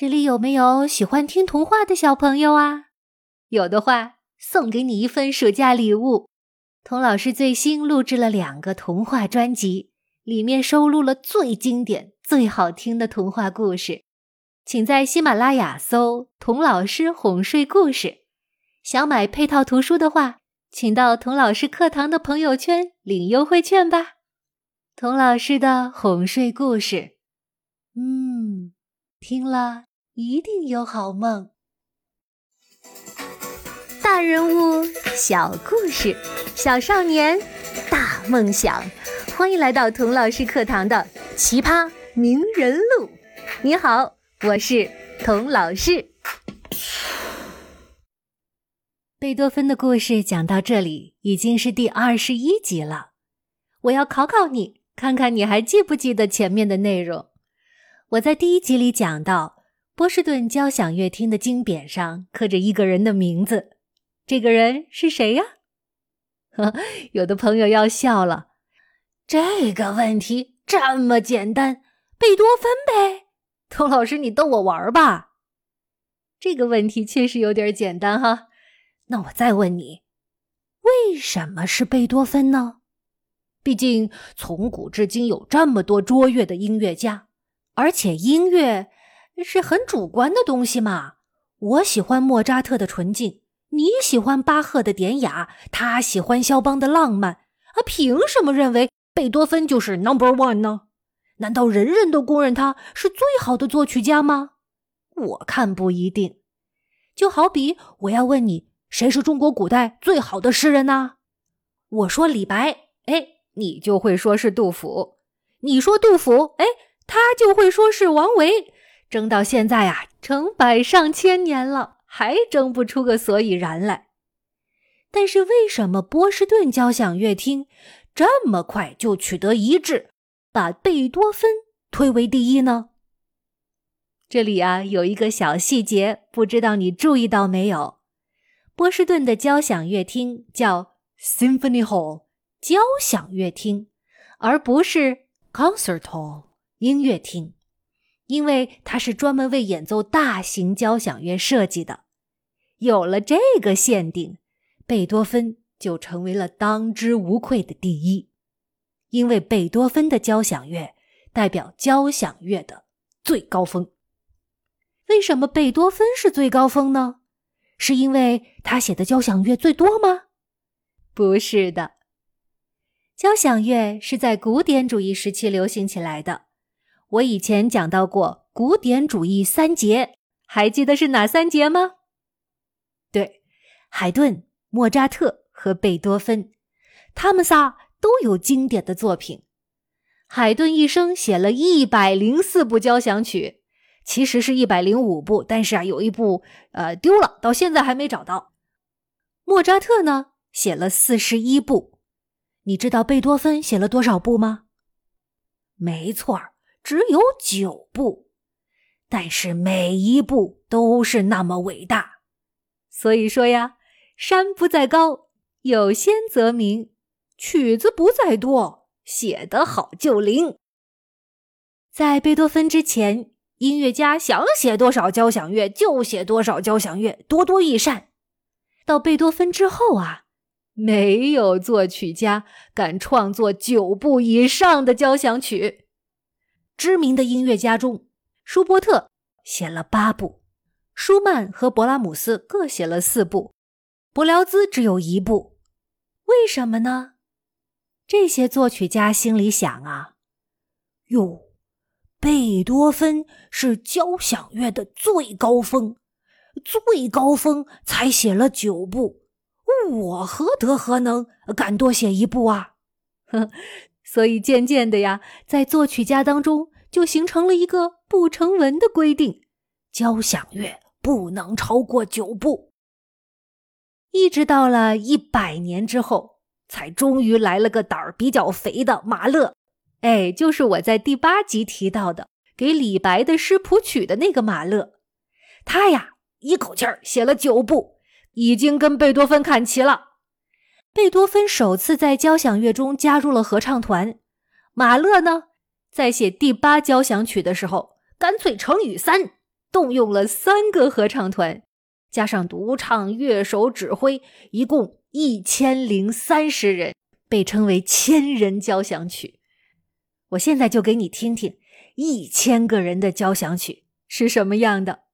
这里有没有喜欢听童话的小朋友啊？有的话，送给你一份暑假礼物。童老师最新录制了两个童话专辑，里面收录了最经典、最好听的童话故事。请在喜马拉雅搜“童老师哄睡故事”。想买配套图书的话，请到童老师课堂的朋友圈领优惠券吧。童老师的哄睡故事，嗯，听了。一定有好梦。大人物，小故事，小少年，大梦想。欢迎来到童老师课堂的奇葩名人录。你好，我是童老师。贝多芬的故事讲到这里，已经是第二十一集了。我要考考你，看看你还记不记得前面的内容。我在第一集里讲到。波士顿交响乐厅的金匾上刻着一个人的名字，这个人是谁呀？呵，有的朋友要笑了。这个问题这么简单，贝多芬呗。童老师，你逗我玩吧？这个问题确实有点简单哈。那我再问你，为什么是贝多芬呢？毕竟从古至今有这么多卓越的音乐家，而且音乐。是很主观的东西嘛？我喜欢莫扎特的纯净，你喜欢巴赫的典雅，他喜欢肖邦的浪漫，啊，凭什么认为贝多芬就是 number one 呢？难道人人都公认他是最好的作曲家吗？我看不一定。就好比我要问你，谁是中国古代最好的诗人呢？我说李白，哎，你就会说是杜甫；你说杜甫，哎，他就会说是王维。争到现在呀，成百上千年了，还争不出个所以然来。但是为什么波士顿交响乐厅这么快就取得一致，把贝多芬推为第一呢？这里啊有一个小细节，不知道你注意到没有？波士顿的交响乐厅叫 Symphony Hall 交响乐厅，而不是 Concert Hall 音乐厅。因为它是专门为演奏大型交响乐设计的，有了这个限定，贝多芬就成为了当之无愧的第一。因为贝多芬的交响乐代表交响乐的最高峰。为什么贝多芬是最高峰呢？是因为他写的交响乐最多吗？不是的，交响乐是在古典主义时期流行起来的。我以前讲到过古典主义三杰，还记得是哪三杰吗？对，海顿、莫扎特和贝多芬，他们仨都有经典的作品。海顿一生写了一百零四部交响曲，其实是一百零五部，但是啊，有一部呃丢了，到现在还没找到。莫扎特呢，写了四十一部。你知道贝多芬写了多少部吗？没错儿。只有九部，但是每一步都是那么伟大。所以说呀，山不在高，有仙则名；曲子不在多，写得好就灵。在贝多芬之前，音乐家想写多少交响乐就写多少交响乐，多多益善。到贝多芬之后啊，没有作曲家敢创作九部以上的交响曲。知名的音乐家中，舒伯特写了八部，舒曼和勃拉姆斯各写了四部，柏辽兹只有一部。为什么呢？这些作曲家心里想啊：“哟，贝多芬是交响乐的最高峰，最高峰才写了九部，我何德何能敢多写一部啊？”呵。所以渐渐的呀，在作曲家当中就形成了一个不成文的规定：交响乐不能超过九部。一直到了一百年之后，才终于来了个胆儿比较肥的马勒。哎，就是我在第八集提到的给李白的诗谱曲的那个马勒。他呀，一口气儿写了九部，已经跟贝多芬看齐了。贝多芬首次在交响乐中加入了合唱团，马勒呢，在写第八交响曲的时候，干脆乘以三，动用了三个合唱团，加上独唱、乐手、指挥，一共一千零三十人，被称为“千人交响曲”。我现在就给你听听一千个人的交响曲是什么样的。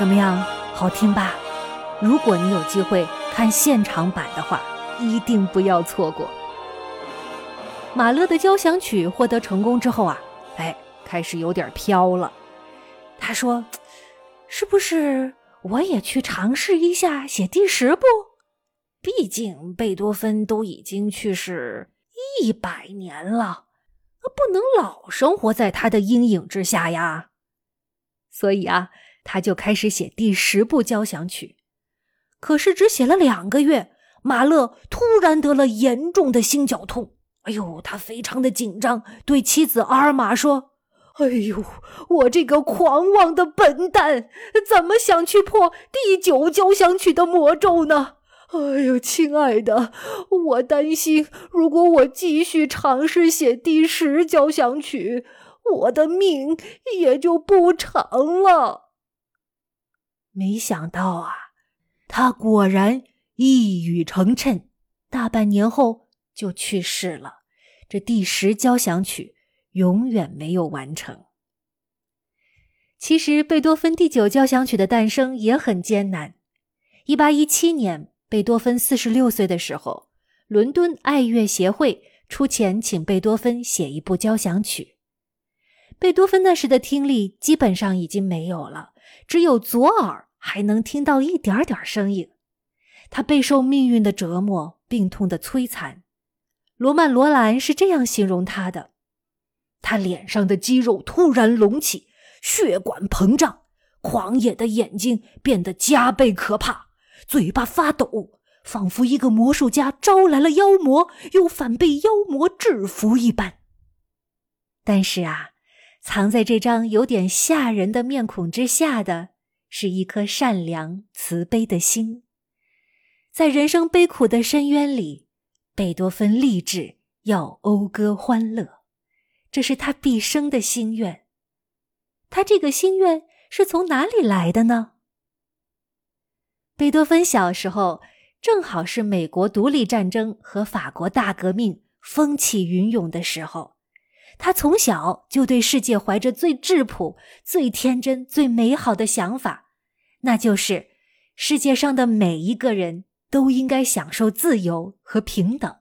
怎么样，好听吧？如果你有机会看现场版的话，一定不要错过。马勒的交响曲获得成功之后啊，哎，开始有点飘了。他说：“是不是我也去尝试一下写第十部？毕竟贝多芬都已经去世一百年了，不能老生活在他的阴影之下呀。所以啊。”他就开始写第十部交响曲，可是只写了两个月，马勒突然得了严重的心绞痛。哎呦，他非常的紧张，对妻子阿尔玛说：“哎呦，我这个狂妄的笨蛋，怎么想去破第九交响曲的魔咒呢？哎呦，亲爱的，我担心，如果我继续尝试写第十交响曲，我的命也就不长了。”没想到啊，他果然一语成谶，大半年后就去世了。这第十交响曲永远没有完成。其实，贝多芬第九交响曲的诞生也很艰难。一八一七年，贝多芬四十六岁的时候，伦敦爱乐协会出钱请贝多芬写一部交响曲。贝多芬那时的听力基本上已经没有了。只有左耳还能听到一点点声音，他备受命运的折磨，病痛的摧残。罗曼·罗兰是这样形容他的：他脸上的肌肉突然隆起，血管膨胀，狂野的眼睛变得加倍可怕，嘴巴发抖，仿佛一个魔术家招来了妖魔，又反被妖魔制服一般。但是啊。藏在这张有点吓人的面孔之下的，是一颗善良慈悲的心。在人生悲苦的深渊里，贝多芬立志要讴歌欢乐，这是他毕生的心愿。他这个心愿是从哪里来的呢？贝多芬小时候正好是美国独立战争和法国大革命风起云涌的时候。他从小就对世界怀着最质朴、最天真、最美好的想法，那就是世界上的每一个人都应该享受自由和平等。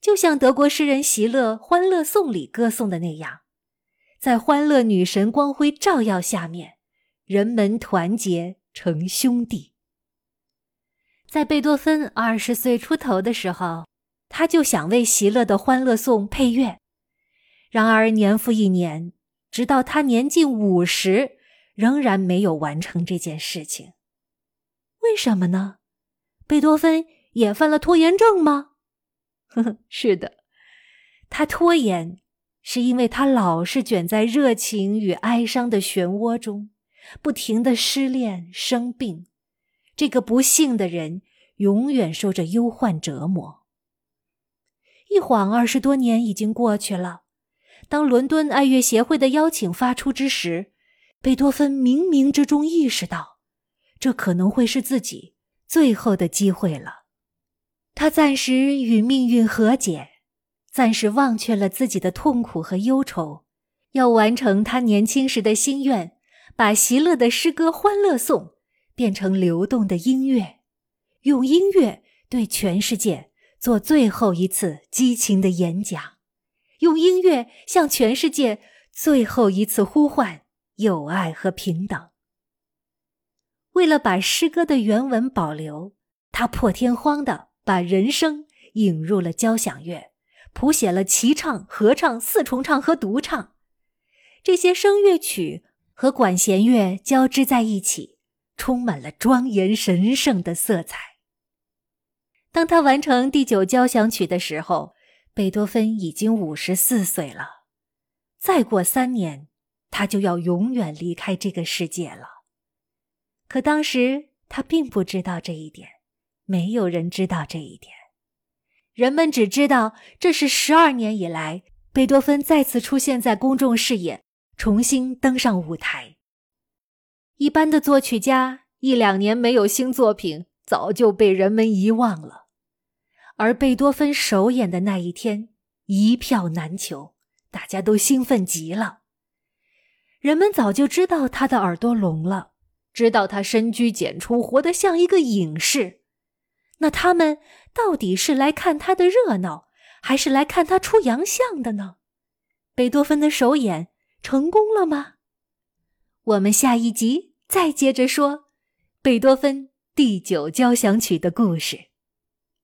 就像德国诗人席勒《欢乐颂》里歌颂的那样，在欢乐女神光辉照耀下面，人们团结成兄弟。在贝多芬二十岁出头的时候，他就想为席勒的《欢乐颂》配乐。然而年复一年，直到他年近五十，仍然没有完成这件事情。为什么呢？贝多芬也犯了拖延症吗？呵呵，是的，他拖延，是因为他老是卷在热情与哀伤的漩涡中，不停的失恋、生病。这个不幸的人永远受着忧患折磨。一晃二十多年已经过去了。当伦敦爱乐协会的邀请发出之时，贝多芬冥冥之中意识到，这可能会是自己最后的机会了。他暂时与命运和解，暂时忘却了自己的痛苦和忧愁，要完成他年轻时的心愿，把席勒的诗歌《欢乐颂》变成流动的音乐，用音乐对全世界做最后一次激情的演讲。用音乐向全世界最后一次呼唤友爱和平等。为了把诗歌的原文保留，他破天荒地把人声引入了交响乐，谱写了齐唱、合唱、四重唱和独唱。这些声乐曲和管弦乐交织在一起，充满了庄严神圣的色彩。当他完成第九交响曲的时候，贝多芬已经五十四岁了。再过三年，他就要永远离开这个世界了。可当时他并不知道这一点，没有人知道这一点。人们只知道这是十二年以来贝多芬再次出现在公众视野，重新登上舞台。一般的作曲家一两年没有新作品，早就被人们遗忘了。而贝多芬首演的那一天，一票难求，大家都兴奋极了。人们早就知道他的耳朵聋了。知道他深居简出，活得像一个隐士，那他们到底是来看他的热闹，还是来看他出洋相的呢？贝多芬的首演成功了吗？我们下一集再接着说贝多芬第九交响曲的故事。